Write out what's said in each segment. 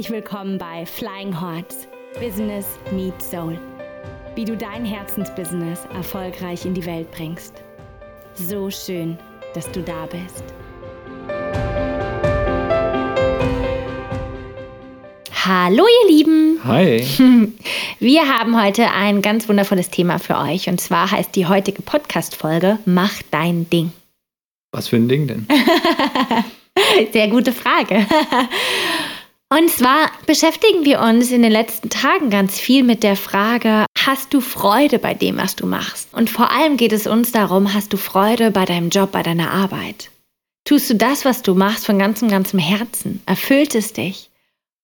Herzlich willkommen bei Flying Hearts Business Meets Soul. Wie du dein Herzensbusiness erfolgreich in die Welt bringst. So schön, dass du da bist. Hallo ihr Lieben. Hi. Wir haben heute ein ganz wundervolles Thema für euch und zwar heißt die heutige Podcast Folge Mach dein Ding. Was für ein Ding denn? Sehr gute Frage. Und zwar beschäftigen wir uns in den letzten Tagen ganz viel mit der Frage, hast du Freude bei dem, was du machst? Und vor allem geht es uns darum, hast du Freude bei deinem Job, bei deiner Arbeit? Tust du das, was du machst, von ganzem, ganzem Herzen? Erfüllt es dich?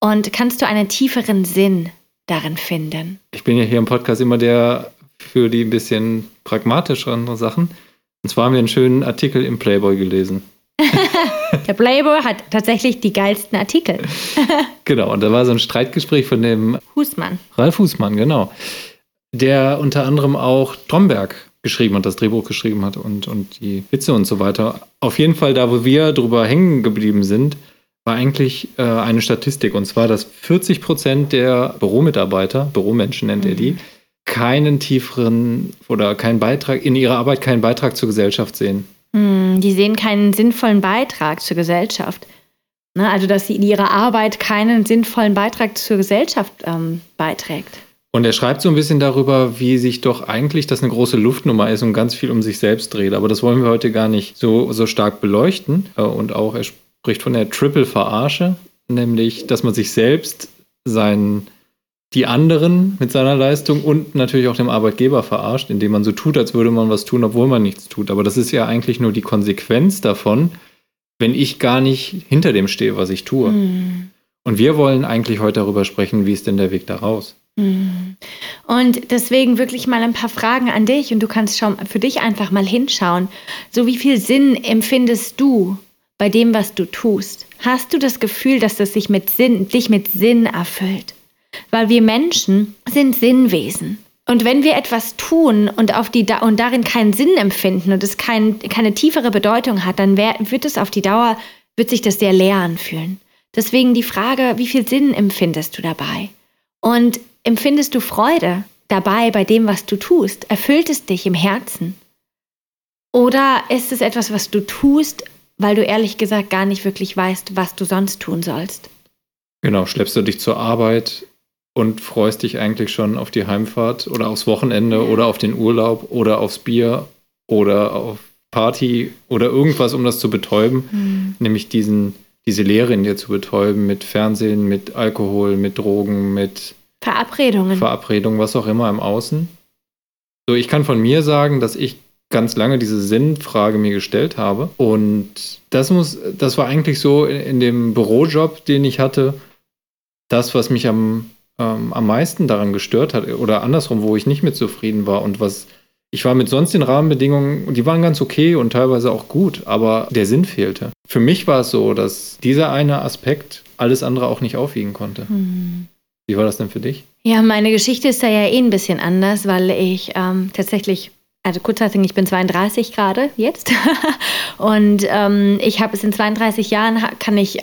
Und kannst du einen tieferen Sinn darin finden? Ich bin ja hier im Podcast immer der für die ein bisschen pragmatischeren Sachen. Und zwar haben wir einen schönen Artikel im Playboy gelesen. Der Playboy hat tatsächlich die geilsten Artikel. genau, und da war so ein Streitgespräch von dem Husmann. Ralf Husmann, genau. Der unter anderem auch Tromberg geschrieben hat, das Drehbuch geschrieben hat und, und die Witze und so weiter. Auf jeden Fall, da wo wir drüber hängen geblieben sind, war eigentlich äh, eine Statistik. Und zwar, dass 40 Prozent der Büromitarbeiter, Büromenschen nennt mhm. er die, mhm. keinen tieferen oder keinen Beitrag, in ihrer Arbeit keinen Beitrag zur Gesellschaft sehen. Hm, die sehen keinen sinnvollen Beitrag zur Gesellschaft. Ne? Also, dass sie in ihrer Arbeit keinen sinnvollen Beitrag zur Gesellschaft ähm, beiträgt. Und er schreibt so ein bisschen darüber, wie sich doch eigentlich das eine große Luftnummer ist und ganz viel um sich selbst dreht. Aber das wollen wir heute gar nicht so, so stark beleuchten. Äh, und auch er spricht von der Triple-Verarsche, nämlich, dass man sich selbst seinen die anderen mit seiner Leistung und natürlich auch dem Arbeitgeber verarscht, indem man so tut, als würde man was tun, obwohl man nichts tut. Aber das ist ja eigentlich nur die Konsequenz davon, wenn ich gar nicht hinter dem stehe, was ich tue. Mhm. Und wir wollen eigentlich heute darüber sprechen, wie ist denn der Weg daraus? Mhm. Und deswegen wirklich mal ein paar Fragen an dich und du kannst schon für dich einfach mal hinschauen. So wie viel Sinn empfindest du bei dem, was du tust? Hast du das Gefühl, dass das sich mit Sinn, dich mit Sinn erfüllt? Weil wir Menschen sind Sinnwesen. Und wenn wir etwas tun und, auf die und darin keinen Sinn empfinden und es kein, keine tiefere Bedeutung hat, dann wird es auf die Dauer, wird sich das sehr leer anfühlen. Deswegen die Frage, wie viel Sinn empfindest du dabei? Und empfindest du Freude dabei bei dem, was du tust? Erfüllt es dich im Herzen? Oder ist es etwas, was du tust, weil du ehrlich gesagt gar nicht wirklich weißt, was du sonst tun sollst? Genau, schleppst du dich zur Arbeit und freust dich eigentlich schon auf die Heimfahrt oder aufs Wochenende oder auf den Urlaub oder aufs Bier oder auf Party oder irgendwas, um das zu betäuben, mhm. nämlich diesen, diese Leere in dir zu betäuben mit Fernsehen, mit Alkohol, mit Drogen, mit Verabredungen. Verabredungen, was auch immer im Außen. So, ich kann von mir sagen, dass ich ganz lange diese Sinnfrage mir gestellt habe. Und das muss, das war eigentlich so in, in dem Bürojob, den ich hatte, das, was mich am ähm, am meisten daran gestört hat oder andersrum, wo ich nicht mit zufrieden war und was ich war mit sonst den Rahmenbedingungen, die waren ganz okay und teilweise auch gut, aber der Sinn fehlte. Für mich war es so, dass dieser eine Aspekt alles andere auch nicht aufwiegen konnte. Mhm. Wie war das denn für dich? Ja, meine Geschichte ist da ja eh ein bisschen anders, weil ich ähm, tatsächlich also kurzfassung, ich bin 32 gerade jetzt und ähm, ich habe es in 32 Jahren, kann ich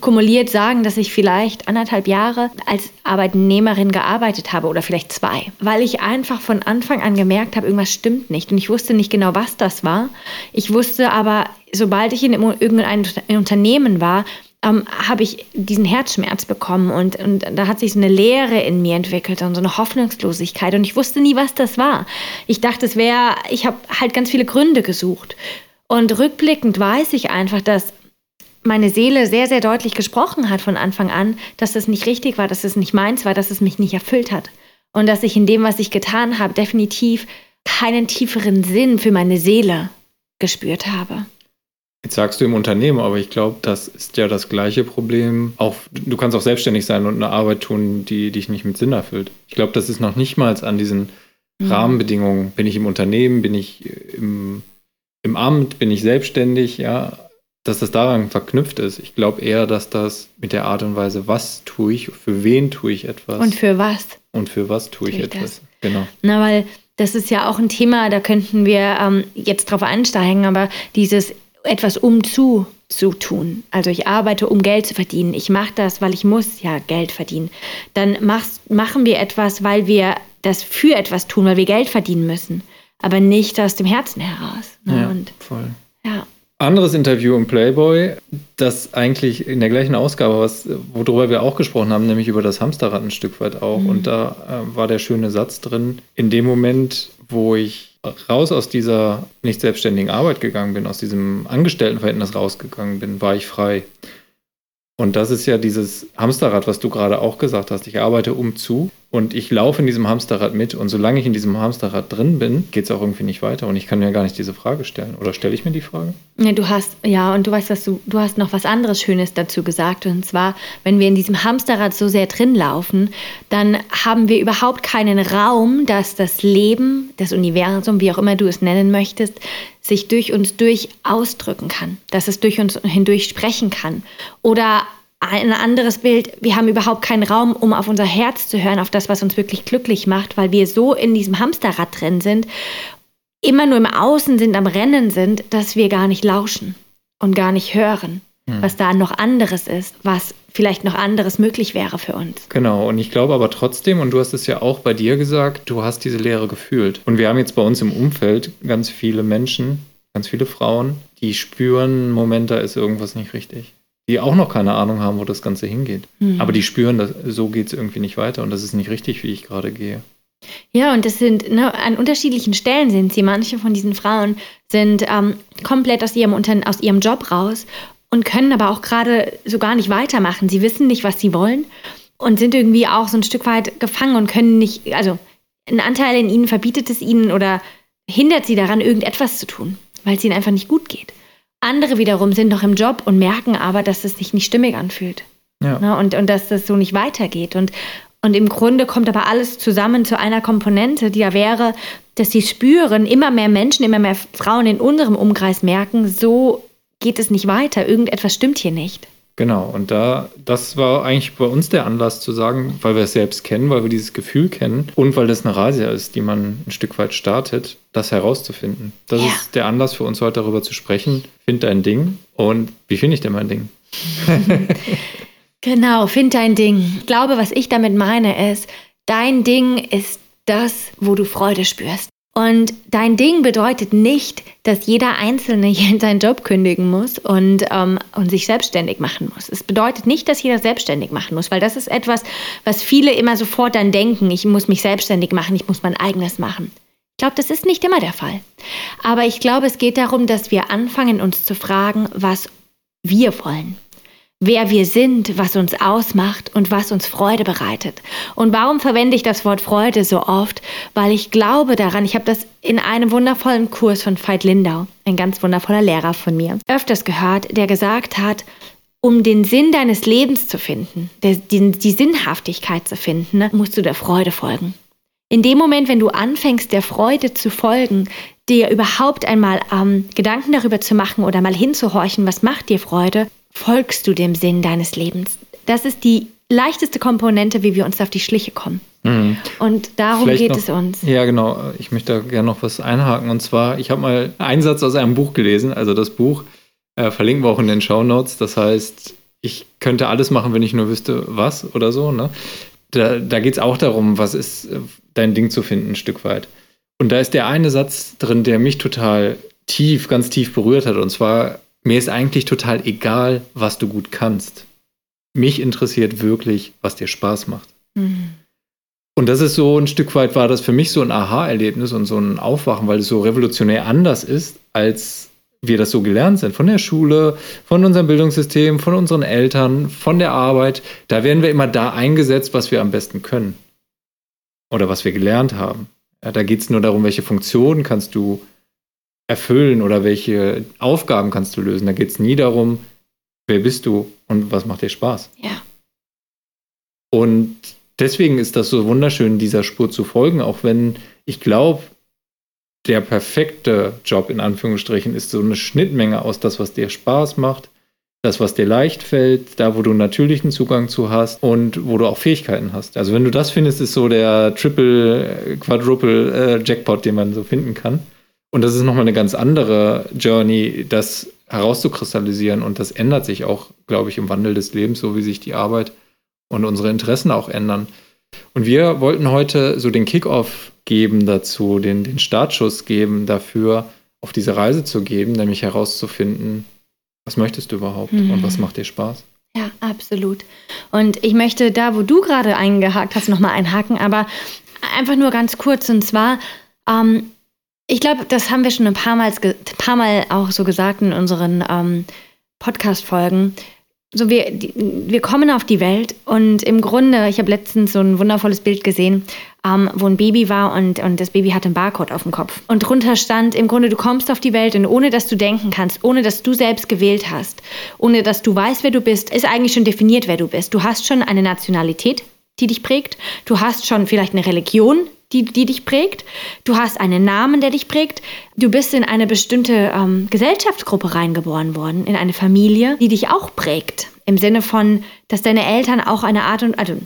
kumuliert sagen, dass ich vielleicht anderthalb Jahre als Arbeitnehmerin gearbeitet habe oder vielleicht zwei, weil ich einfach von Anfang an gemerkt habe, irgendwas stimmt nicht und ich wusste nicht genau, was das war. Ich wusste aber, sobald ich in irgendeinem Unternehmen war, ähm, habe ich diesen Herzschmerz bekommen und, und da hat sich so eine Leere in mir entwickelt und so eine Hoffnungslosigkeit und ich wusste nie, was das war. Ich dachte, es wäre, ich habe halt ganz viele Gründe gesucht. Und rückblickend weiß ich einfach, dass meine Seele sehr, sehr deutlich gesprochen hat von Anfang an, dass das nicht richtig war, dass es nicht meins war, dass es mich nicht erfüllt hat. Und dass ich in dem, was ich getan habe, definitiv keinen tieferen Sinn für meine Seele gespürt habe. Jetzt sagst du im Unternehmen, aber ich glaube, das ist ja das gleiche Problem. Auch du kannst auch selbstständig sein und eine Arbeit tun, die dich nicht mit Sinn erfüllt. Ich glaube, das ist noch nicht mal an diesen mhm. Rahmenbedingungen. Bin ich im Unternehmen, bin ich im, im Amt, bin ich selbstständig, ja dass das daran verknüpft ist. Ich glaube eher, dass das mit der Art und Weise, was tue ich, für wen tue ich etwas. Und für was. Und für was tue ich, ich etwas. Das. Genau. Na, weil das ist ja auch ein Thema, da könnten wir ähm, jetzt drauf einsteigen, aber dieses etwas umzu zu tun. Also ich arbeite, um Geld zu verdienen. Ich mache das, weil ich muss ja Geld verdienen. Dann machst, machen wir etwas, weil wir das für etwas tun, weil wir Geld verdienen müssen. Aber nicht aus dem Herzen heraus. Ne? Ja, Und, voll. Ja. Anderes Interview im Playboy, das eigentlich in der gleichen Ausgabe, was, worüber wir auch gesprochen haben, nämlich über das Hamsterrad ein Stück weit auch. Mhm. Und da äh, war der schöne Satz drin, in dem Moment, wo ich raus aus dieser nicht selbstständigen Arbeit gegangen bin, aus diesem Angestelltenverhältnis rausgegangen bin, war ich frei. Und das ist ja dieses Hamsterrad, was du gerade auch gesagt hast. Ich arbeite um zu und ich laufe in diesem Hamsterrad mit. Und solange ich in diesem Hamsterrad drin bin, geht es auch irgendwie nicht weiter. Und ich kann mir gar nicht diese Frage stellen. Oder stelle ich mir die Frage? Ja, du hast, ja, und du weißt, dass du, du hast noch was anderes Schönes dazu gesagt. Und zwar, wenn wir in diesem Hamsterrad so sehr drin laufen, dann haben wir überhaupt keinen Raum, dass das Leben, das Universum, wie auch immer du es nennen möchtest, sich durch uns durch ausdrücken kann, dass es durch uns hindurch sprechen kann. Oder ein anderes Bild, wir haben überhaupt keinen Raum, um auf unser Herz zu hören, auf das, was uns wirklich glücklich macht, weil wir so in diesem Hamsterrad drin sind, immer nur im Außen sind, am Rennen sind, dass wir gar nicht lauschen und gar nicht hören, hm. was da noch anderes ist, was vielleicht noch anderes möglich wäre für uns. Genau, und ich glaube aber trotzdem, und du hast es ja auch bei dir gesagt, du hast diese Leere gefühlt. Und wir haben jetzt bei uns im Umfeld ganz viele Menschen, ganz viele Frauen, die spüren, Moment, da ist irgendwas nicht richtig. Die auch noch keine Ahnung haben, wo das Ganze hingeht. Mhm. Aber die spüren, dass, so geht es irgendwie nicht weiter und das ist nicht richtig, wie ich gerade gehe. Ja, und das sind, ne, an unterschiedlichen Stellen sind sie. Manche von diesen Frauen sind ähm, komplett aus ihrem, aus ihrem Job raus und können aber auch gerade so gar nicht weitermachen. Sie wissen nicht, was sie wollen und sind irgendwie auch so ein Stück weit gefangen und können nicht, also ein Anteil in ihnen verbietet es ihnen oder hindert sie daran, irgendetwas zu tun, weil es ihnen einfach nicht gut geht. Andere wiederum sind noch im Job und merken aber, dass es sich nicht stimmig anfühlt. Ja. Ne, und, und dass das so nicht weitergeht. Und, und im Grunde kommt aber alles zusammen zu einer Komponente, die ja wäre, dass sie spüren, immer mehr Menschen, immer mehr Frauen in unserem Umkreis merken, so geht es nicht weiter, irgendetwas stimmt hier nicht. Genau, und da, das war eigentlich bei uns der Anlass zu sagen, weil wir es selbst kennen, weil wir dieses Gefühl kennen und weil das eine Razzia ist, die man ein Stück weit startet, das herauszufinden. Das ja. ist der Anlass für uns heute darüber zu sprechen. Find dein Ding. Und wie finde ich denn mein Ding? genau, find dein Ding. Ich glaube, was ich damit meine, ist, dein Ding ist das, wo du Freude spürst. Und dein Ding bedeutet nicht, dass jeder Einzelne seinen Job kündigen muss und, ähm, und sich selbstständig machen muss. Es bedeutet nicht, dass jeder selbstständig machen muss, weil das ist etwas, was viele immer sofort dann denken, ich muss mich selbstständig machen, ich muss mein eigenes machen. Ich glaube, das ist nicht immer der Fall. Aber ich glaube, es geht darum, dass wir anfangen, uns zu fragen, was wir wollen wer wir sind, was uns ausmacht und was uns Freude bereitet. Und warum verwende ich das Wort Freude so oft? Weil ich glaube daran, ich habe das in einem wundervollen Kurs von Veit Lindau, ein ganz wundervoller Lehrer von mir, öfters gehört, der gesagt hat, um den Sinn deines Lebens zu finden, die, Sinnhaftigkeit zu finden, ne, musst du der Freude folgen. In dem Moment, wenn du anfängst, der Freude zu folgen, dir überhaupt einmal ähm, Gedanken darüber zu machen oder mal hinzuhorchen, was macht dir Freude, folgst du dem Sinn deines Lebens. Das ist die leichteste Komponente, wie wir uns auf die Schliche kommen. Mhm. Und darum Vielleicht geht noch, es uns. Ja, genau. Ich möchte da gerne noch was einhaken. Und zwar, ich habe mal einen Satz aus einem Buch gelesen. Also das Buch äh, verlinken wir auch in den Show Notes. Das heißt, ich könnte alles machen, wenn ich nur wüsste, was oder so. Ne? Da, da geht es auch darum, was ist äh, dein Ding zu finden, ein Stück weit. Und da ist der eine Satz drin, der mich total tief, ganz tief berührt hat. Und zwar mir ist eigentlich total egal, was du gut kannst. Mich interessiert wirklich, was dir Spaß macht. Mhm. Und das ist so ein Stück weit war das für mich so ein Aha-Erlebnis und so ein Aufwachen, weil es so revolutionär anders ist, als wir das so gelernt sind. Von der Schule, von unserem Bildungssystem, von unseren Eltern, von der Arbeit. Da werden wir immer da eingesetzt, was wir am besten können. Oder was wir gelernt haben. Ja, da geht es nur darum, welche Funktionen kannst du erfüllen oder welche Aufgaben kannst du lösen. Da geht es nie darum, wer bist du und was macht dir Spaß. Ja. Und deswegen ist das so wunderschön, dieser Spur zu folgen, auch wenn ich glaube, der perfekte Job in Anführungsstrichen ist so eine Schnittmenge aus das, was dir Spaß macht, das, was dir leicht fällt, da, wo du natürlichen Zugang zu hast und wo du auch Fähigkeiten hast. Also wenn du das findest, ist so der Triple, Quadruple äh, Jackpot, den man so finden kann. Und das ist nochmal eine ganz andere Journey, das herauszukristallisieren. Und das ändert sich auch, glaube ich, im Wandel des Lebens, so wie sich die Arbeit und unsere Interessen auch ändern. Und wir wollten heute so den Kickoff geben dazu, den, den Startschuss geben dafür, auf diese Reise zu geben, nämlich herauszufinden, was möchtest du überhaupt mhm. und was macht dir Spaß. Ja, absolut. Und ich möchte da, wo du gerade eingehakt hast, nochmal einhaken, aber einfach nur ganz kurz. Und zwar, ähm, ich glaube, das haben wir schon ein paar Mal, paar Mal auch so gesagt in unseren ähm, Podcast-Folgen so wir, wir kommen auf die Welt und im Grunde, ich habe letztens so ein wundervolles Bild gesehen, ähm, wo ein Baby war und, und das Baby hatte einen Barcode auf dem Kopf. Und drunter stand im Grunde, du kommst auf die Welt und ohne dass du denken kannst, ohne dass du selbst gewählt hast, ohne dass du weißt, wer du bist, ist eigentlich schon definiert, wer du bist. Du hast schon eine Nationalität, die dich prägt. Du hast schon vielleicht eine Religion, die, die dich prägt. Du hast einen Namen, der dich prägt. Du bist in eine bestimmte ähm, Gesellschaftsgruppe reingeboren worden, in eine Familie, die dich auch prägt. Im Sinne von, dass deine Eltern auch eine Art und, also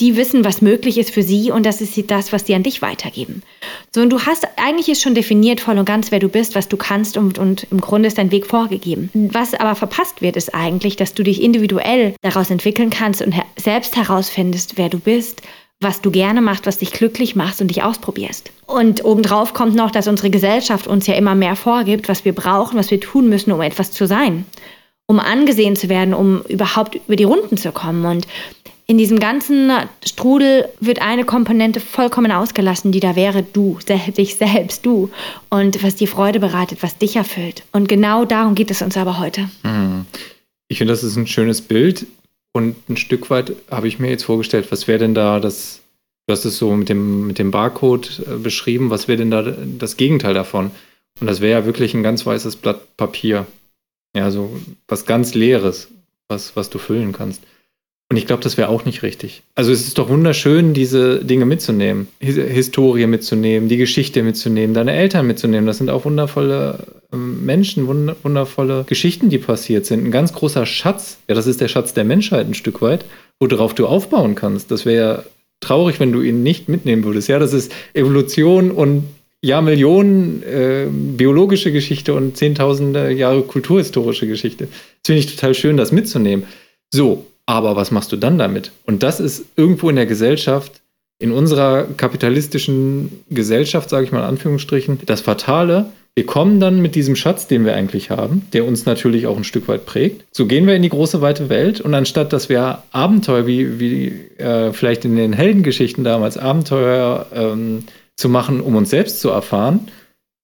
die wissen, was möglich ist für sie und das ist das, was die an dich weitergeben. So, und du hast, eigentlich ist schon definiert voll und ganz, wer du bist, was du kannst und, und im Grunde ist dein Weg vorgegeben. Was aber verpasst wird, ist eigentlich, dass du dich individuell daraus entwickeln kannst und selbst herausfindest, wer du bist was du gerne machst, was dich glücklich macht und dich ausprobierst. Und obendrauf kommt noch, dass unsere Gesellschaft uns ja immer mehr vorgibt, was wir brauchen, was wir tun müssen, um etwas zu sein, um angesehen zu werden, um überhaupt über die Runden zu kommen. Und in diesem ganzen Strudel wird eine Komponente vollkommen ausgelassen, die da wäre du, dich selbst, du. Und was dir Freude bereitet, was dich erfüllt. Und genau darum geht es uns aber heute. Hm. Ich finde, das ist ein schönes Bild. Und ein Stück weit habe ich mir jetzt vorgestellt, was wäre denn da das, du hast es so mit dem, mit dem Barcode äh, beschrieben, was wäre denn da das Gegenteil davon? Und das wäre ja wirklich ein ganz weißes Blatt Papier. Ja, so was ganz Leeres, was, was du füllen kannst. Und ich glaube, das wäre auch nicht richtig. Also es ist doch wunderschön, diese Dinge mitzunehmen, Historie mitzunehmen, die Geschichte mitzunehmen, deine Eltern mitzunehmen. Das sind auch wundervolle ähm, Menschen, wundervolle Geschichten, die passiert sind. Ein ganz großer Schatz, ja, das ist der Schatz der Menschheit ein Stück weit, worauf du aufbauen kannst. Das wäre traurig, wenn du ihn nicht mitnehmen würdest. Ja, das ist Evolution und ja, Millionen äh, biologische Geschichte und zehntausende Jahre kulturhistorische Geschichte. Das finde ich total schön, das mitzunehmen. So, aber was machst du dann damit? Und das ist irgendwo in der Gesellschaft, in unserer kapitalistischen Gesellschaft, sage ich mal in Anführungsstrichen, das Fatale. Wir kommen dann mit diesem Schatz, den wir eigentlich haben, der uns natürlich auch ein Stück weit prägt. So gehen wir in die große weite Welt und anstatt dass wir Abenteuer, wie, wie äh, vielleicht in den Heldengeschichten damals, Abenteuer ähm, zu machen, um uns selbst zu erfahren,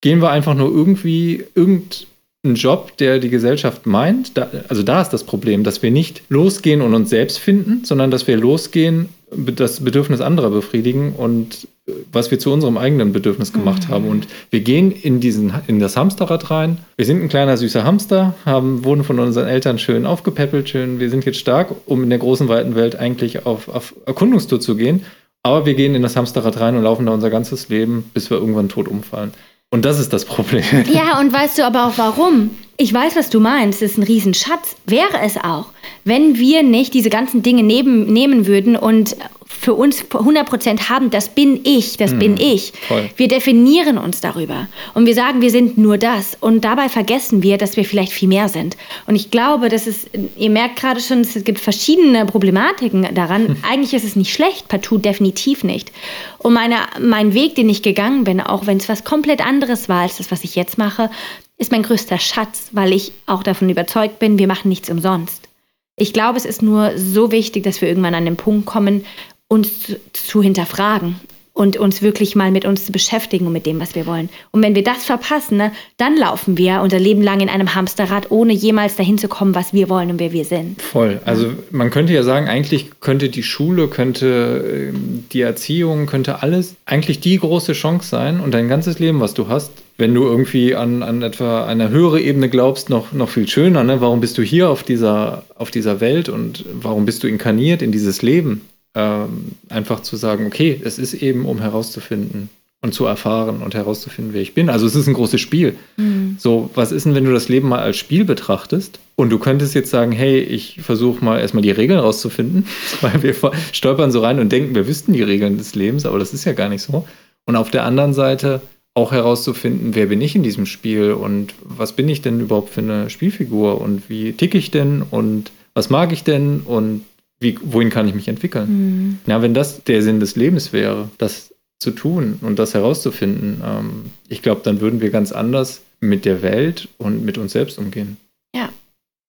gehen wir einfach nur irgendwie irgend ein Job, der die Gesellschaft meint. Da, also da ist das Problem, dass wir nicht losgehen und uns selbst finden, sondern dass wir losgehen, das Bedürfnis anderer befriedigen und äh, was wir zu unserem eigenen Bedürfnis gemacht mhm. haben. Und wir gehen in, diesen, in das Hamsterrad rein. Wir sind ein kleiner süßer Hamster, haben, wurden von unseren Eltern schön aufgepäppelt, schön, wir sind jetzt stark, um in der großen, weiten Welt eigentlich auf, auf Erkundungstour zu gehen. Aber wir gehen in das Hamsterrad rein und laufen da unser ganzes Leben, bis wir irgendwann tot umfallen. Und das ist das Problem. Ja, und weißt du aber auch warum? Ich weiß, was du meinst. Das ist ein Riesenschatz. Wäre es auch, wenn wir nicht diese ganzen Dinge neben, nehmen würden und für uns 100% haben, das bin ich, das mm, bin ich. Voll. Wir definieren uns darüber und wir sagen, wir sind nur das und dabei vergessen wir, dass wir vielleicht viel mehr sind. Und ich glaube, dass es, ihr merkt gerade schon, es gibt verschiedene Problematiken daran. Hm. Eigentlich ist es nicht schlecht, partout definitiv nicht. Und meine, mein Weg, den ich gegangen bin, auch wenn es was komplett anderes war als das, was ich jetzt mache, ist mein größter Schatz, weil ich auch davon überzeugt bin, wir machen nichts umsonst. Ich glaube, es ist nur so wichtig, dass wir irgendwann an den Punkt kommen, uns zu, hinterfragen und uns wirklich mal mit uns zu beschäftigen und mit dem, was wir wollen. Und wenn wir das verpassen, ne, dann laufen wir unser Leben lang in einem Hamsterrad, ohne jemals dahin zu kommen, was wir wollen und wer wir sind. Voll. Also man könnte ja sagen, eigentlich könnte die Schule, könnte ähm, die Erziehung, könnte alles eigentlich die große Chance sein und dein ganzes Leben, was du hast, wenn du irgendwie an, an etwa eine höhere Ebene glaubst, noch, noch viel schöner. Ne? Warum bist du hier auf dieser, auf dieser Welt und warum bist du inkarniert in dieses Leben? Ähm, einfach zu sagen, okay, es ist eben, um herauszufinden und zu erfahren und herauszufinden, wer ich bin. Also es ist ein großes Spiel. Mhm. So, was ist denn, wenn du das Leben mal als Spiel betrachtest und du könntest jetzt sagen, hey, ich versuche mal erstmal die Regeln rauszufinden, weil wir stolpern so rein und denken, wir wüssten die Regeln des Lebens, aber das ist ja gar nicht so. Und auf der anderen Seite auch herauszufinden, wer bin ich in diesem Spiel und was bin ich denn überhaupt für eine Spielfigur und wie ticke ich denn und was mag ich denn und wie, wohin kann ich mich entwickeln? Mhm. Ja, wenn das der Sinn des Lebens wäre, das zu tun und das herauszufinden, ähm, ich glaube, dann würden wir ganz anders mit der Welt und mit uns selbst umgehen. Ja.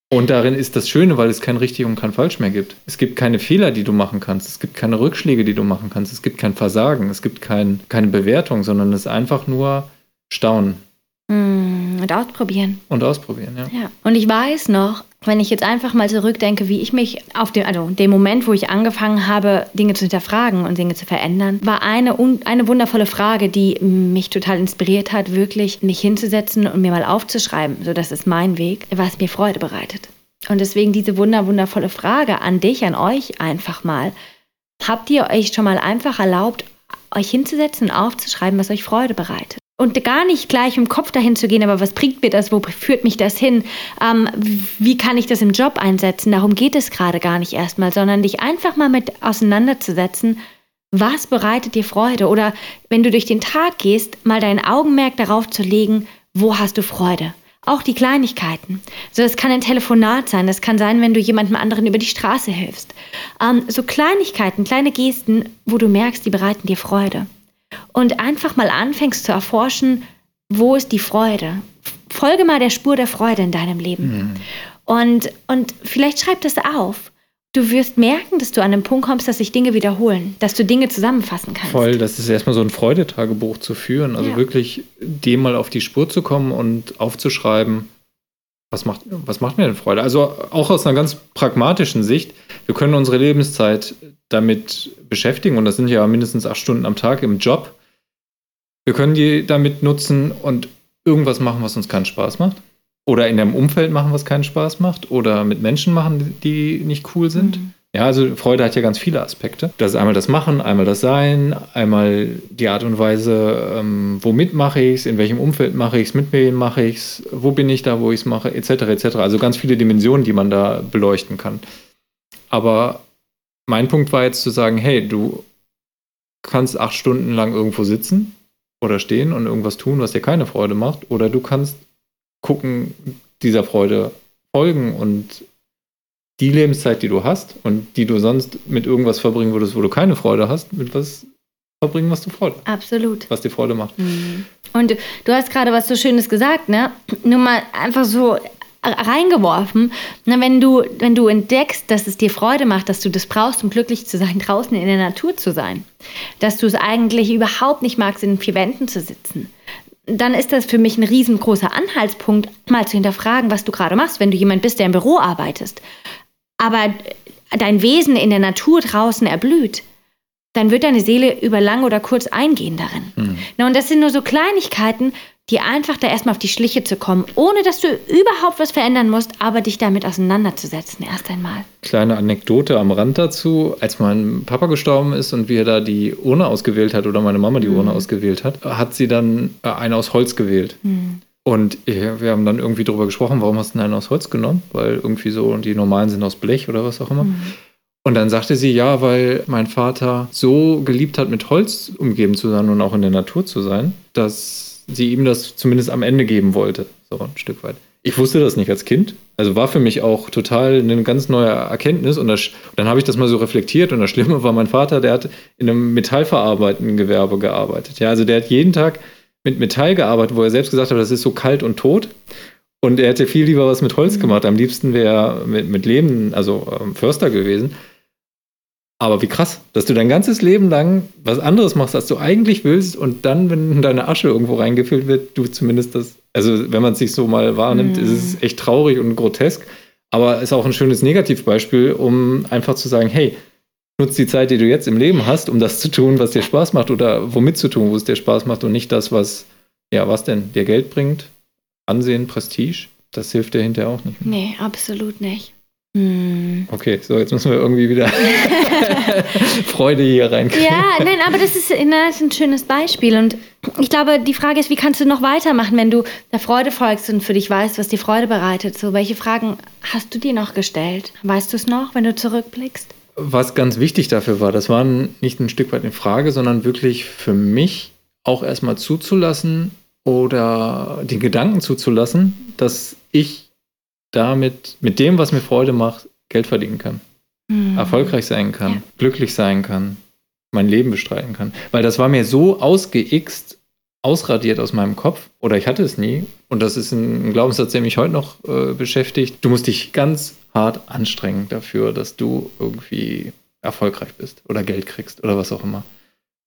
Und darin ist das Schöne, weil es kein richtig und kein falsch mehr gibt. Es gibt keine Fehler, die du machen kannst. Es gibt keine Rückschläge, die du machen kannst. Es gibt kein Versagen. Es gibt kein, keine Bewertung, sondern es ist einfach nur Staunen. Mm, und ausprobieren. Und ausprobieren, ja. ja. Und ich weiß noch, wenn ich jetzt einfach mal zurückdenke, wie ich mich auf dem, also dem Moment, wo ich angefangen habe, Dinge zu hinterfragen und Dinge zu verändern, war eine, eine wundervolle Frage, die mich total inspiriert hat, wirklich mich hinzusetzen und mir mal aufzuschreiben, so das ist mein Weg, was mir Freude bereitet. Und deswegen diese wunder, wundervolle Frage an dich, an euch einfach mal. Habt ihr euch schon mal einfach erlaubt, euch hinzusetzen und aufzuschreiben, was euch Freude bereitet? Und gar nicht gleich im Kopf dahin zu gehen, aber was bringt mir das, wo führt mich das hin, ähm, wie kann ich das im Job einsetzen, darum geht es gerade gar nicht erstmal, sondern dich einfach mal mit auseinanderzusetzen, was bereitet dir Freude? Oder wenn du durch den Tag gehst, mal dein Augenmerk darauf zu legen, wo hast du Freude. Auch die Kleinigkeiten. So, das kann ein Telefonat sein, das kann sein, wenn du jemandem anderen über die Straße hilfst. Ähm, so Kleinigkeiten, kleine Gesten, wo du merkst, die bereiten dir Freude und einfach mal anfängst zu erforschen, wo ist die Freude? Folge mal der Spur der Freude in deinem Leben. Mhm. Und, und vielleicht schreib das auf. Du wirst merken, dass du an einen Punkt kommst, dass sich Dinge wiederholen, dass du Dinge zusammenfassen kannst. Voll, das ist erstmal so ein Freudetagebuch zu führen. Also ja. wirklich dem mal auf die Spur zu kommen und aufzuschreiben, was macht, was macht mir denn Freude? Also auch aus einer ganz pragmatischen Sicht, wir können unsere Lebenszeit damit beschäftigen und das sind ja mindestens acht Stunden am Tag im Job. Wir können die damit nutzen und irgendwas machen, was uns keinen Spaß macht. Oder in einem Umfeld machen, was keinen Spaß macht. Oder mit Menschen machen, die nicht cool sind. Mhm. Ja, also Freude hat ja ganz viele Aspekte. Das ist einmal das Machen, einmal das Sein, einmal die Art und Weise, ähm, womit mache ich es, in welchem Umfeld mache ich es, mit wem mache ich es, wo bin ich da, wo ich es mache, etc. etc. Also ganz viele Dimensionen, die man da beleuchten kann. Aber mein Punkt war jetzt zu sagen, hey, du kannst acht Stunden lang irgendwo sitzen oder stehen und irgendwas tun, was dir keine Freude macht, oder du kannst gucken, dieser Freude folgen und die Lebenszeit, die du hast und die du sonst mit irgendwas verbringen würdest, wo du keine Freude hast, mit was verbringen, was du Freude. Absolut. Was dir Freude macht. Mhm. Und du hast gerade was so Schönes gesagt, ne? Nur mal einfach so reingeworfen. Na, wenn du, wenn du entdeckst, dass es dir Freude macht, dass du das brauchst, um glücklich zu sein, draußen in der Natur zu sein, dass du es eigentlich überhaupt nicht magst, in vier Wänden zu sitzen, dann ist das für mich ein riesengroßer Anhaltspunkt, mal zu hinterfragen, was du gerade machst, wenn du jemand bist, der im Büro arbeitest aber dein Wesen in der Natur draußen erblüht, dann wird deine Seele über lang oder kurz eingehen darin. Mhm. Na, und das sind nur so Kleinigkeiten, die einfach da erstmal auf die Schliche zu kommen, ohne dass du überhaupt was verändern musst, aber dich damit auseinanderzusetzen, erst einmal. Kleine Anekdote am Rand dazu. Als mein Papa gestorben ist und wie er da die Urne ausgewählt hat oder meine Mama die mhm. Urne ausgewählt hat, hat sie dann äh, eine aus Holz gewählt. Mhm. Und wir haben dann irgendwie darüber gesprochen, warum hast du denn einen aus Holz genommen? Weil irgendwie so, und die normalen sind aus Blech oder was auch immer. Mhm. Und dann sagte sie, ja, weil mein Vater so geliebt hat, mit Holz umgeben zu sein und auch in der Natur zu sein, dass sie ihm das zumindest am Ende geben wollte. So ein Stück weit. Ich wusste das nicht als Kind. Also war für mich auch total eine ganz neue Erkenntnis. Und das, dann habe ich das mal so reflektiert. Und das Schlimme war, mein Vater, der hat in einem metallverarbeitenden Gewerbe gearbeitet. Ja, also der hat jeden Tag mit Metall gearbeitet, wo er selbst gesagt hat, das ist so kalt und tot. Und er hätte viel lieber was mit Holz mhm. gemacht. Am liebsten wäre er mit, mit Leben, also ähm, Förster gewesen. Aber wie krass, dass du dein ganzes Leben lang was anderes machst, als du eigentlich willst, und dann, wenn deine Asche irgendwo reingefüllt wird, du zumindest das, also wenn man es sich so mal wahrnimmt, mhm. ist es echt traurig und grotesk. Aber ist auch ein schönes Negativbeispiel, um einfach zu sagen, hey, nutzt die Zeit, die du jetzt im Leben hast, um das zu tun, was dir Spaß macht oder womit zu tun, wo es dir Spaß macht und nicht das, was, ja, was denn dir Geld bringt, Ansehen, Prestige. Das hilft dir hinterher auch nicht. Mehr. Nee, absolut nicht. Hm. Okay, so jetzt müssen wir irgendwie wieder Freude hier reinkriegen. Ja, nein, aber das ist, na, das ist ein schönes Beispiel. Und ich glaube, die Frage ist, wie kannst du noch weitermachen, wenn du der Freude folgst und für dich weißt, was dir Freude bereitet? So, welche Fragen hast du dir noch gestellt? Weißt du es noch, wenn du zurückblickst? was ganz wichtig dafür war, das war nicht ein Stück weit in Frage, sondern wirklich für mich auch erstmal zuzulassen oder den Gedanken zuzulassen, dass ich damit, mit dem, was mir Freude macht, Geld verdienen kann. Mhm. Erfolgreich sein kann, ja. glücklich sein kann, mein Leben bestreiten kann. Weil das war mir so ausgeixt, ausradiert aus meinem Kopf, oder ich hatte es nie, und das ist ein Glaubenssatz, der mich heute noch äh, beschäftigt. Du musst dich ganz hart anstrengen dafür, dass du irgendwie erfolgreich bist oder Geld kriegst oder was auch immer.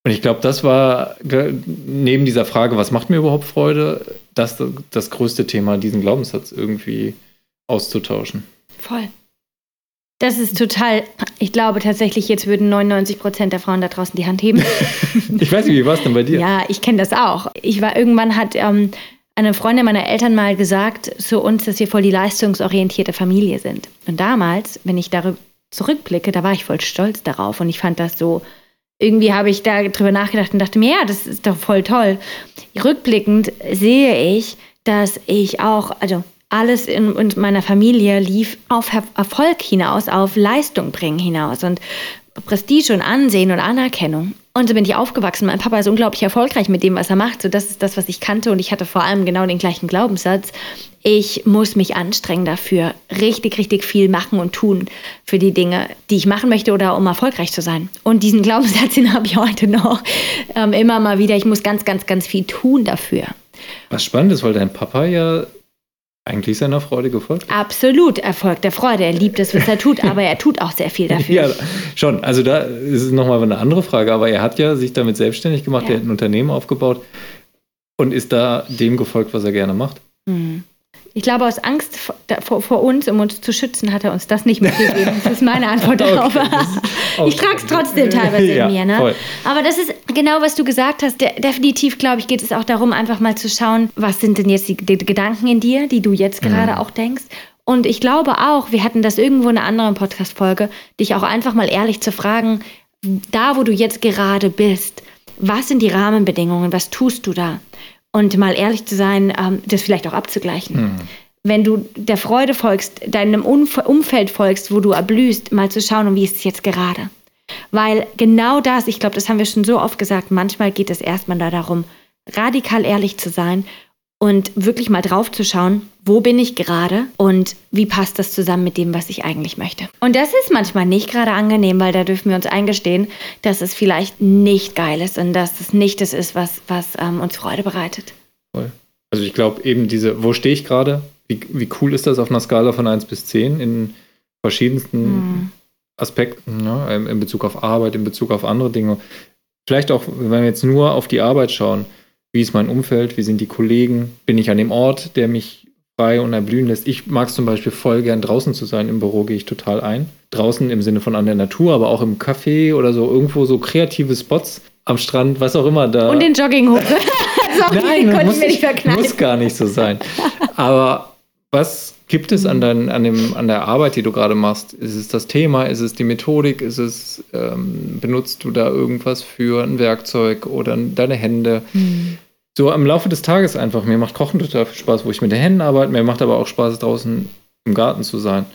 Und ich glaube, das war neben dieser Frage, was macht mir überhaupt Freude, das das größte Thema, diesen Glaubenssatz irgendwie auszutauschen. Voll. Das ist total, ich glaube tatsächlich, jetzt würden 99 Prozent der Frauen da draußen die Hand heben. ich weiß nicht, wie war es denn bei dir? Ja, ich kenne das auch. Ich war irgendwann hat ähm, eine Freundin meiner Eltern mal gesagt zu uns, dass wir voll die leistungsorientierte Familie sind. Und damals, wenn ich darüber zurückblicke, da war ich voll stolz darauf und ich fand das so, irgendwie habe ich da drüber nachgedacht und dachte mir, ja, das ist doch voll toll. Rückblickend sehe ich, dass ich auch, also alles in, in meiner Familie lief auf Erfolg hinaus, auf Leistung bringen hinaus und Prestige und Ansehen und Anerkennung. Und so bin ich aufgewachsen. Mein Papa ist unglaublich erfolgreich mit dem, was er macht. So, das ist das, was ich kannte. Und ich hatte vor allem genau den gleichen Glaubenssatz. Ich muss mich anstrengen dafür, richtig, richtig viel machen und tun für die Dinge, die ich machen möchte oder um erfolgreich zu sein. Und diesen Glaubenssatz, den habe ich heute noch ähm, immer mal wieder. Ich muss ganz, ganz, ganz viel tun dafür. Was spannend ist, weil dein Papa ja eigentlich seiner Freude gefolgt? Absolut, Erfolg der Freude. Er liebt es, was er tut, aber er tut auch sehr viel dafür. ja, schon. Also da ist es nochmal eine andere Frage, aber er hat ja sich damit selbstständig gemacht, ja. er hat ein Unternehmen aufgebaut und ist da dem gefolgt, was er gerne macht. Mhm. Ich glaube, aus Angst vor, vor, uns, um uns zu schützen, hat er uns das nicht mitgegeben. Das ist meine Antwort darauf. okay, ich trage es trotzdem teilweise ja, in mir. Ne? Aber das ist genau, was du gesagt hast. De definitiv, glaube ich, geht es auch darum, einfach mal zu schauen, was sind denn jetzt die, die Gedanken in dir, die du jetzt gerade mhm. auch denkst. Und ich glaube auch, wir hatten das irgendwo in einer anderen Podcast-Folge, dich auch einfach mal ehrlich zu fragen, da wo du jetzt gerade bist, was sind die Rahmenbedingungen, was tust du da? Und mal ehrlich zu sein, ähm, das vielleicht auch abzugleichen. Mhm. Wenn du der Freude folgst, deinem Umf Umfeld folgst, wo du erblühst, mal zu schauen, wie ist es jetzt gerade. Weil genau das, ich glaube, das haben wir schon so oft gesagt, manchmal geht es erstmal da darum, radikal ehrlich zu sein und wirklich mal drauf zu schauen, wo bin ich gerade und wie passt das zusammen mit dem, was ich eigentlich möchte. Und das ist manchmal nicht gerade angenehm, weil da dürfen wir uns eingestehen, dass es vielleicht nicht geil ist und dass es nicht das ist, was, was ähm, uns Freude bereitet. Voll. Also ich glaube eben diese, wo stehe ich gerade? Wie, wie cool ist das auf einer Skala von 1 bis 10 in verschiedensten hm. Aspekten, ne? in Bezug auf Arbeit, in Bezug auf andere Dinge. Vielleicht auch, wenn wir jetzt nur auf die Arbeit schauen, wie ist mein Umfeld? Wie sind die Kollegen? Bin ich an dem Ort, der mich frei und erblühen lässt? Ich mag es zum Beispiel voll gern draußen zu sein. Im Büro gehe ich total ein. Draußen im Sinne von an der Natur, aber auch im Café oder so irgendwo so kreative Spots am Strand, was auch immer da. Und den Jogginghose. Nein, muss, muss gar nicht so sein. Aber was gibt es an, dein, an, dem, an der Arbeit, die du gerade machst? Ist es das Thema? Ist es die Methodik? Ist es, ähm, benutzt du da irgendwas für ein Werkzeug oder deine Hände? Mhm so am Laufe des Tages einfach. Mir macht Kochen total viel Spaß, wo ich mit den Händen arbeite. Mir macht aber auch Spaß, draußen im Garten zu sein.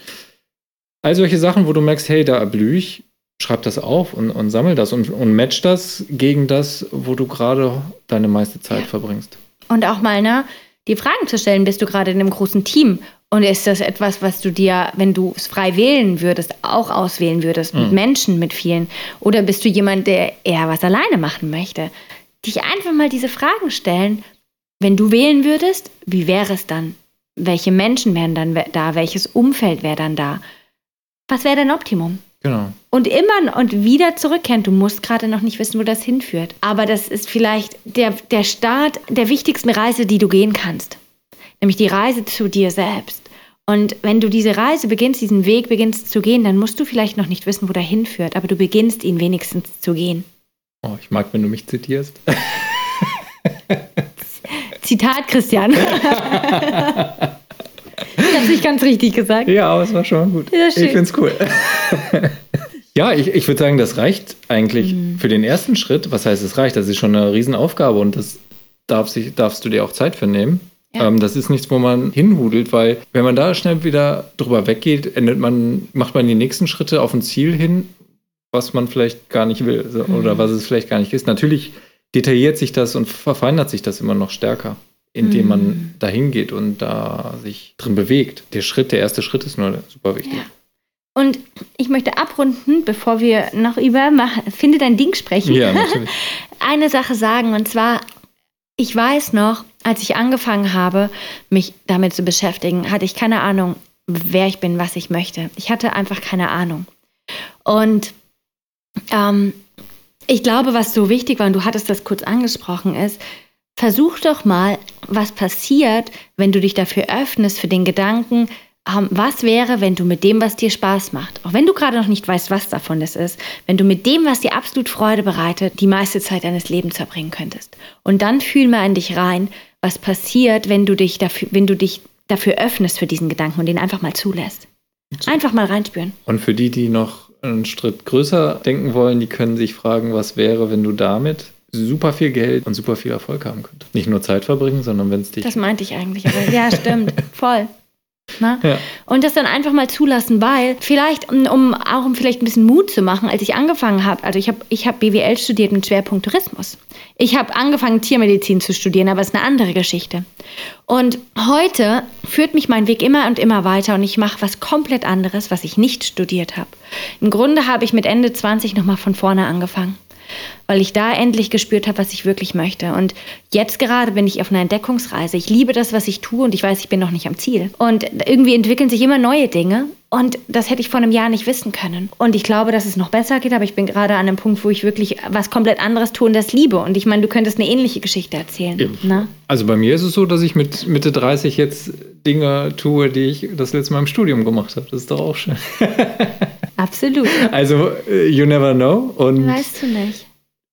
All solche Sachen, wo du merkst, hey, da erblühe ich, schreib das auf und, und sammel das und, und match das gegen das, wo du gerade deine meiste Zeit ja. verbringst. Und auch mal, ne, die Fragen zu stellen, bist du gerade in einem großen Team? Und ist das etwas, was du dir, wenn du es frei wählen würdest, auch auswählen würdest, mit mhm. Menschen, mit vielen? Oder bist du jemand, der eher was alleine machen möchte? Dich einfach mal diese Fragen stellen. Wenn du wählen würdest, wie wäre es dann? Welche Menschen wären dann da? Welches Umfeld wäre dann da? Was wäre dein Optimum? Genau. Und immer und wieder zurückkehren. Du musst gerade noch nicht wissen, wo das hinführt. Aber das ist vielleicht der, der Start der wichtigsten Reise, die du gehen kannst. Nämlich die Reise zu dir selbst. Und wenn du diese Reise beginnst, diesen Weg beginnst zu gehen, dann musst du vielleicht noch nicht wissen, wo der hinführt, aber du beginnst ihn wenigstens zu gehen. Oh, ich mag, wenn du mich zitierst. Zitat, Christian. ich habe nicht ganz richtig gesagt. Ja, aber es war schon gut. Ja, ich finde es cool. ja, ich, ich würde sagen, das reicht eigentlich mhm. für den ersten Schritt. Was heißt, es reicht? Das ist schon eine Riesenaufgabe und das darf sich, darfst du dir auch Zeit für nehmen. Ja. Ähm, das ist nichts, wo man hinhudelt, weil wenn man da schnell wieder drüber weggeht, endet man, macht man die nächsten Schritte auf ein Ziel hin was man vielleicht gar nicht will so, mhm. oder was es vielleicht gar nicht ist. Natürlich detailliert sich das und verfeinert sich das immer noch stärker, indem mm. man dahin geht und da sich drin bewegt. Der Schritt, der erste Schritt ist nur super wichtig. Ja. Und ich möchte abrunden, bevor wir noch über Finde dein Ding sprechen. Ja, natürlich. Eine Sache sagen und zwar, ich weiß noch, als ich angefangen habe, mich damit zu beschäftigen, hatte ich keine Ahnung, wer ich bin, was ich möchte. Ich hatte einfach keine Ahnung. Und ähm, ich glaube, was so wichtig war, und du hattest das kurz angesprochen, ist, versuch doch mal, was passiert, wenn du dich dafür öffnest, für den Gedanken, ähm, was wäre, wenn du mit dem, was dir Spaß macht, auch wenn du gerade noch nicht weißt, was davon das ist, wenn du mit dem, was dir absolut Freude bereitet, die meiste Zeit deines Lebens verbringen könntest. Und dann fühl mal in dich rein, was passiert, wenn du dich dafür, wenn du dich dafür öffnest für diesen Gedanken und den einfach mal zulässt. Einfach mal reinspüren. Und für die, die noch einen Schritt größer denken wollen, die können sich fragen, was wäre, wenn du damit super viel Geld und super viel Erfolg haben könntest. Nicht nur Zeit verbringen, sondern wenn es dich. Das meinte ich eigentlich. Aber ja, stimmt. Voll. Ne? Ja. Und das dann einfach mal zulassen, weil vielleicht, um auch um vielleicht ein bisschen Mut zu machen, als ich angefangen habe, also ich habe ich hab BWL studiert mit Schwerpunkt Tourismus. Ich habe angefangen, Tiermedizin zu studieren, aber es ist eine andere Geschichte. Und heute führt mich mein Weg immer und immer weiter und ich mache was komplett anderes, was ich nicht studiert habe. Im Grunde habe ich mit Ende 20 nochmal von vorne angefangen weil ich da endlich gespürt habe, was ich wirklich möchte. Und jetzt gerade bin ich auf einer Entdeckungsreise. Ich liebe das, was ich tue und ich weiß, ich bin noch nicht am Ziel. Und irgendwie entwickeln sich immer neue Dinge und das hätte ich vor einem Jahr nicht wissen können. Und ich glaube, dass es noch besser geht, aber ich bin gerade an einem Punkt, wo ich wirklich was komplett anderes tue und das liebe. Und ich meine, du könntest eine ähnliche Geschichte erzählen. Ne? Also bei mir ist es so, dass ich mit Mitte 30 jetzt Dinge tue, die ich das letzte Mal im Studium gemacht habe. Das ist doch auch schön. Absolut. Also, äh, you never know. Und weißt du nicht.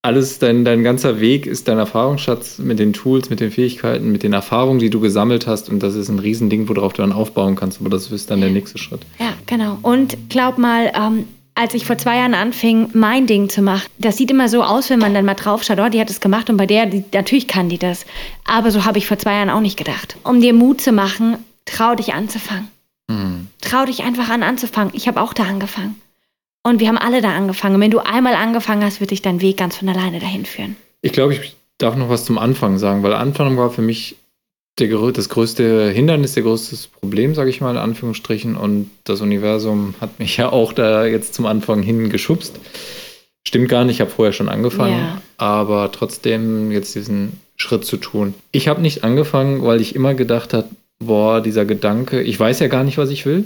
Alles, dein, dein ganzer Weg ist dein Erfahrungsschatz mit den Tools, mit den Fähigkeiten, mit den Erfahrungen, die du gesammelt hast. Und das ist ein Riesending, worauf du dann aufbauen kannst. Aber das ist dann der nächste Schritt. Ja, genau. Und glaub mal, ähm, als ich vor zwei Jahren anfing, mein Ding zu machen, das sieht immer so aus, wenn man dann mal drauf schaut, oh, die hat es gemacht und bei der, die, natürlich kann die das. Aber so habe ich vor zwei Jahren auch nicht gedacht. Um dir Mut zu machen, trau dich anzufangen. Mhm. Trau dich einfach an anzufangen. Ich habe auch da angefangen. Und wir haben alle da angefangen. wenn du einmal angefangen hast, wird dich dein Weg ganz von alleine dahin führen. Ich glaube, ich darf noch was zum Anfang sagen, weil Anfang war für mich der, das größte Hindernis, der größte Problem, sage ich mal in Anführungsstrichen. Und das Universum hat mich ja auch da jetzt zum Anfang hin geschubst. Stimmt gar nicht, ich habe vorher schon angefangen, ja. aber trotzdem jetzt diesen Schritt zu tun. Ich habe nicht angefangen, weil ich immer gedacht habe, boah, dieser Gedanke, ich weiß ja gar nicht, was ich will.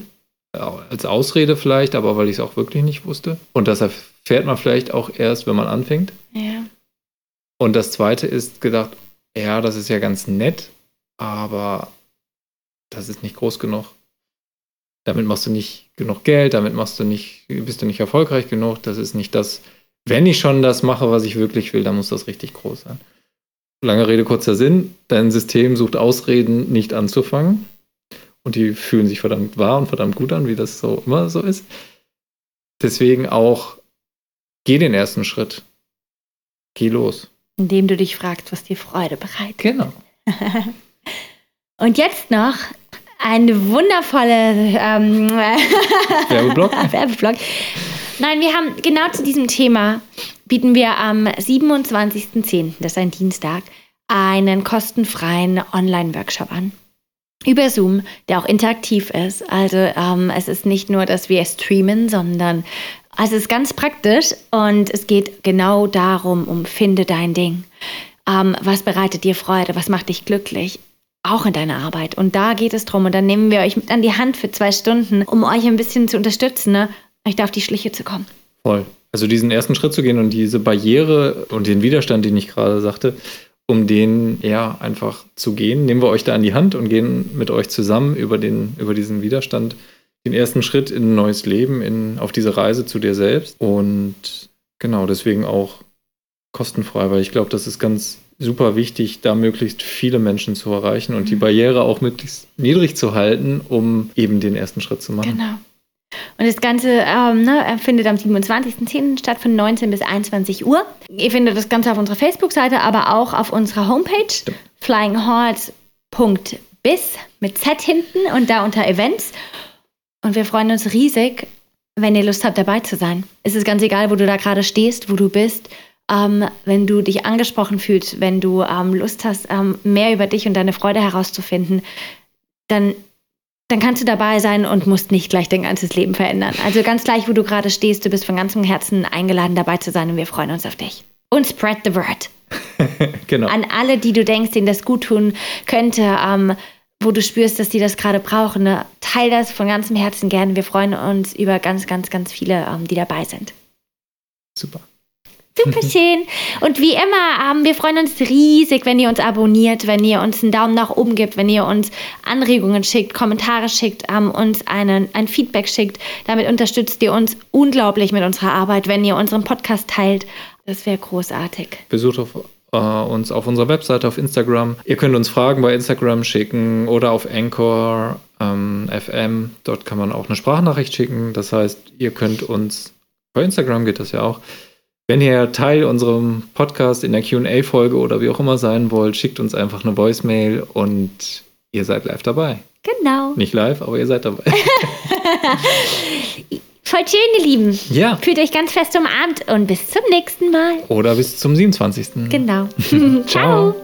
Als Ausrede vielleicht, aber weil ich es auch wirklich nicht wusste. Und das erfährt man vielleicht auch erst, wenn man anfängt. Ja. Und das zweite ist gedacht, ja, das ist ja ganz nett, aber das ist nicht groß genug. Damit machst du nicht genug Geld, damit machst du nicht, bist du nicht erfolgreich genug. Das ist nicht das, wenn ich schon das mache, was ich wirklich will, dann muss das richtig groß sein. Lange Rede, kurzer Sinn. Dein System sucht Ausreden, nicht anzufangen. Und die fühlen sich verdammt wahr und verdammt gut an, wie das so immer so ist. Deswegen auch, geh den ersten Schritt. Geh los. Indem du dich fragst, was dir Freude bereitet. Genau. und jetzt noch eine wundervolle ähm, Werbeblock. Werbeblock. Nein, wir haben genau zu diesem Thema bieten wir am 27.10., das ist ein Dienstag, einen kostenfreien Online-Workshop an. Über Zoom, der auch interaktiv ist. Also ähm, es ist nicht nur, dass wir streamen, sondern also es ist ganz praktisch und es geht genau darum, um finde dein Ding. Ähm, was bereitet dir Freude? Was macht dich glücklich? Auch in deiner Arbeit. Und da geht es drum. Und dann nehmen wir euch mit an die Hand für zwei Stunden, um euch ein bisschen zu unterstützen, ne? euch da auf die Schliche zu kommen. Voll. Also diesen ersten Schritt zu gehen und diese Barriere und den Widerstand, den ich gerade sagte, um den ja einfach zu gehen, nehmen wir euch da an die Hand und gehen mit euch zusammen über, den, über diesen Widerstand den ersten Schritt in ein neues Leben, in, auf diese Reise zu dir selbst. Und genau, deswegen auch kostenfrei, weil ich glaube, das ist ganz super wichtig, da möglichst viele Menschen zu erreichen und die mhm. Barriere auch möglichst niedrig zu halten, um eben den ersten Schritt zu machen. Genau. Und das Ganze ähm, ne, findet am 27.10. statt von 19 bis 21 Uhr. Ihr findet das Ganze auf unserer Facebook-Seite, aber auch auf unserer Homepage ja. flyinghorse.biz mit Z hinten und da unter Events. Und wir freuen uns riesig, wenn ihr Lust habt, dabei zu sein. Es ist ganz egal, wo du da gerade stehst, wo du bist. ähm, wenn du dich angesprochen fühlst, wenn du ähm, Lust hast, ähm, mehr über dich und deine Freude herauszufinden, dann dann kannst du dabei sein und musst nicht gleich dein ganzes Leben verändern. Also ganz gleich, wo du gerade stehst, du bist von ganzem Herzen eingeladen, dabei zu sein und wir freuen uns auf dich. Und spread the word. genau. An alle, die du denkst, denen das gut tun könnte, ähm, wo du spürst, dass die das gerade brauchen. Ne? Teil das von ganzem Herzen gerne. Wir freuen uns über ganz, ganz, ganz viele, ähm, die dabei sind. Super. Super schön. Und wie immer, ähm, wir freuen uns riesig, wenn ihr uns abonniert, wenn ihr uns einen Daumen nach oben gibt, wenn ihr uns Anregungen schickt, Kommentare schickt, ähm, uns einen, ein Feedback schickt. Damit unterstützt ihr uns unglaublich mit unserer Arbeit, wenn ihr unseren Podcast teilt. Das wäre großartig. Besucht auf, äh, uns auf unserer Webseite, auf Instagram. Ihr könnt uns Fragen bei Instagram schicken oder auf Anchor ähm, FM. Dort kann man auch eine Sprachnachricht schicken. Das heißt, ihr könnt uns, bei Instagram geht das ja auch, wenn ihr Teil unserem Podcast in der QA-Folge oder wie auch immer sein wollt, schickt uns einfach eine Voicemail und ihr seid live dabei. Genau. Nicht live, aber ihr seid dabei. Voll schön, ihr Lieben. Ja. Fühlt euch ganz fest umarmt und bis zum nächsten Mal. Oder bis zum 27. Genau. Ciao.